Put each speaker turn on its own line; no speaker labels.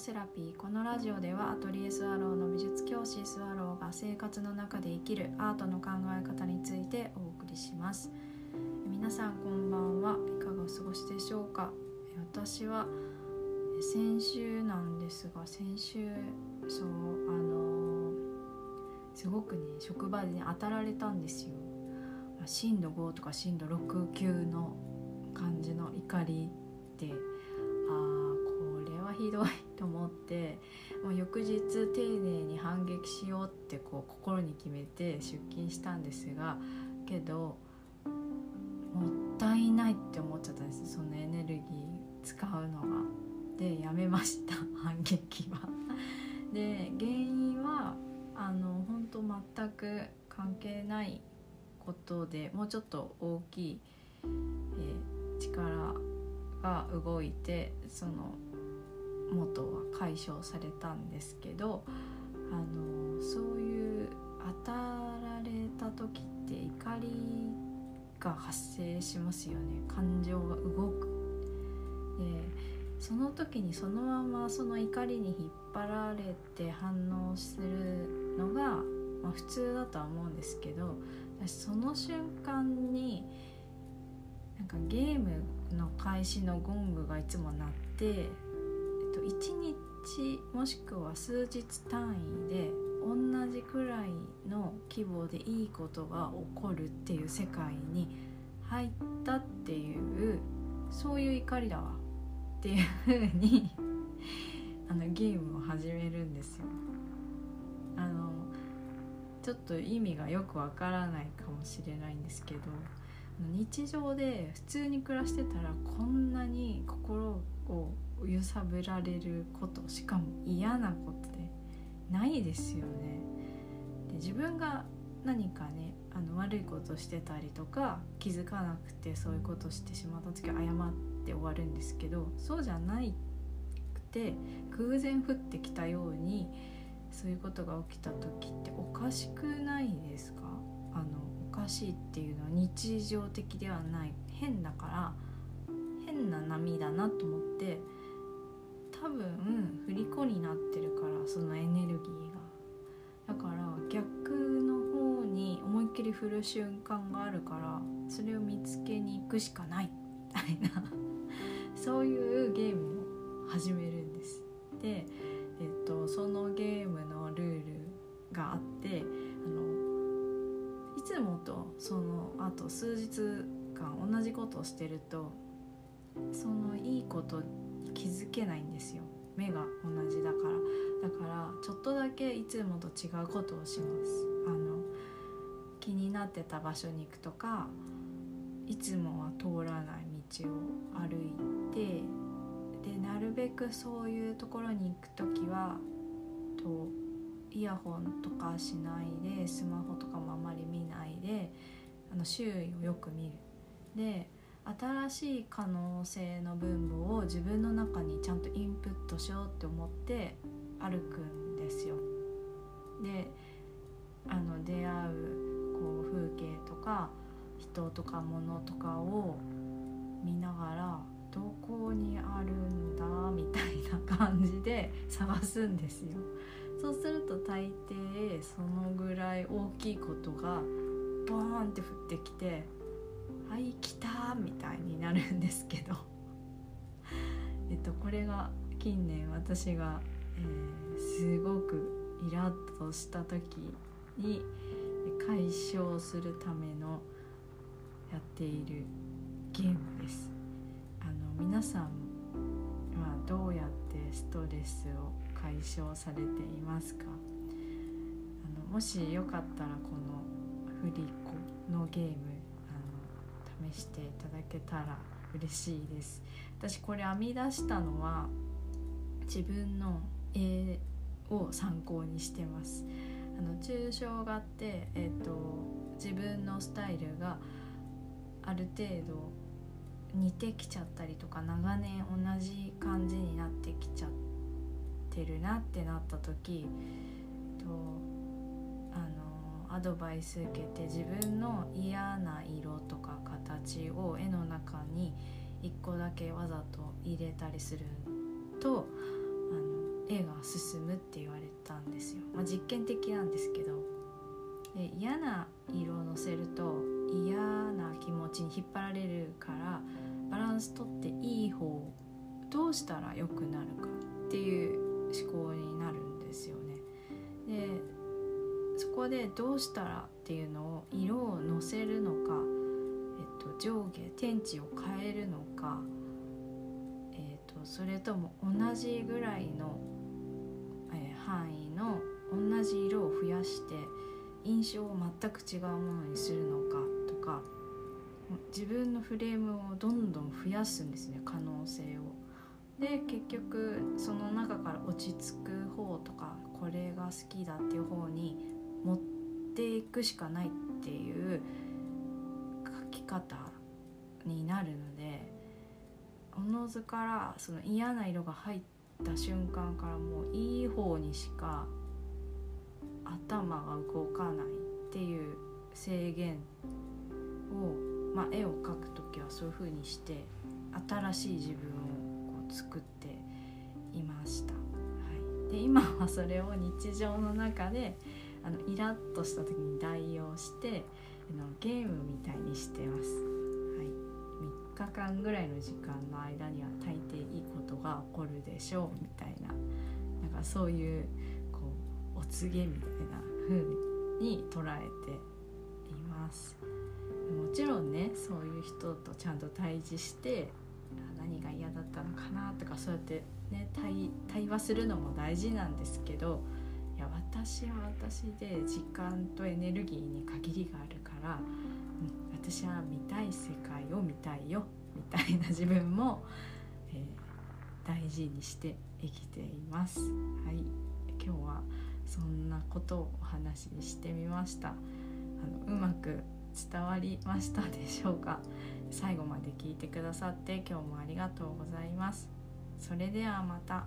セラピーこのラジオではアトリエスワローの美術教師スワローが生活の中で生きるアートの考え方についてお送りします。皆さんこんばんは。いかがお過ごしでしょうか？私は先週なんですが先週そうあのすごくね職場で、ね、当たられたんですよ。震度5とか震度6級の感じの怒りで。ひどいと思ってもう翌日丁寧に反撃しようってこう心に決めて出勤したんですがけどもったいないって思っちゃったんですそのエネルギー使うのが。でやめました 反撃は。で原因はあの本当全く関係ないことでもうちょっと大きい、えー、力が動いてその元は解消されたんですけどあのそういう当たられた時って怒りが発生しますよね感情が動く。でその時にそのままその怒りに引っ張られて反応するのが、まあ、普通だとは思うんですけど私その瞬間になんかゲームの開始のゴングがいつも鳴ってと、1日もしくは数日単位で同じくらいの規模でいいことが起こるっていう世界に入ったっていうそういう怒りだわっていうふうに あのゲームを始めるんですよ。あのちょっと意味がよくわからないかもしれないんですけど日常で普通に暮らしてたらこんなに心を揺さぶられることしかも嫌なことでないですよね。で自分が何かねあの悪いことしてたりとか気づかなくてそういうことしてしまった時は謝って終わるんですけどそうじゃないくて偶然降ってきたようにそういうことが起きた時っておかしくないですか？あのおかしいっていうのは日常的ではない変だから変な波だなと思って多分虜になってるからそのエネルギーがだから逆の方に思いっきり振る瞬間があるからそれを見つけに行くしかないみたいな そういうゲームを始めるんです。で、えっと、そのゲームのルールがあってあのいつもとそのあと数日間同じことをしてるとそのいいことって気づけないんですよ。目が同じだから。だからちょっとだけいつもと違うことをします。あの気になってた場所に行くとかいつもは通らない道を歩いてでなるべくそういうところに行く時はとイヤホンとかしないでスマホとかもあまり見ないであの周囲をよく見る。で新しい可能性の分母を自分の中にちゃんとインプットしようって思って歩くんですよ。であの出会うこう風景とか人とか物とかを見ながらどこにあるんだみたいな感じで 探すんですよ。そうすると大抵そのぐらい大きいことがボーンって降ってきてはい来たみたいになるんですけど。えっとこれが近年私が、えー、すごくイラッとした時に解消するためのやっているゲームです。あの皆さんはどうやってストレスを解消されていますか？あのもしよかったらこのフリコのゲーム試していただけたら嬉しいです。私これ編み出したのは自分の絵を参考にしてます。あの抽象画って、えーと、自分のスタイルがある程度似てきちゃったりとか長年同じ感じになってきちゃってるなってなった時とあのアドバイス受けて自分の嫌な色とか形を絵の中に1個だけわざと入れたりするとあの絵が進むって言われたんですよ、まあ、実験的なんですけどで嫌な色をのせると嫌な気持ちに引っ張られるからバランスとっていい方どうしたら良くなるかっていう思考になるんですよね。でこでどうしたらっていうのを色をのせるのか、えっと、上下天地を変えるのか、えっと、それとも同じぐらいの、えー、範囲の同じ色を増やして印象を全く違うものにするのかとか自分のフレームをどんどん増やすんですね可能性を。で結局その中から落ち着く方とかこれが好きだっていう方に持っていくしかないっていう書き方になるのでおのずからその嫌な色が入った瞬間からもういい方にしか頭が動かないっていう制限を、まあ、絵を描く時はそういう風にして新しい自分をこう作っていました。はい、で今はそれを日常の中であのイラッとした時に代用してあのゲームみたいにしてます。はい、3日間ぐらいの時間の間には大抵いいことが起こるでしょうみたいな。なんかそういうこうお告げみたいな風に捉えています。もちろんねそういう人とちゃんと対峙して何が嫌だったのかなとかそうやってね対対話するのも大事なんですけど私は私で時間とエネルギーに限りがあるから、うん、私は見たい世界を見たいよみたいな自分も、えー、大事にして生きています。はい今日はそんなことをお話ししてみましたあのうまく伝わりましたでしょうか？最後まで聞いてくださって今日もありがとうございますそれではまた。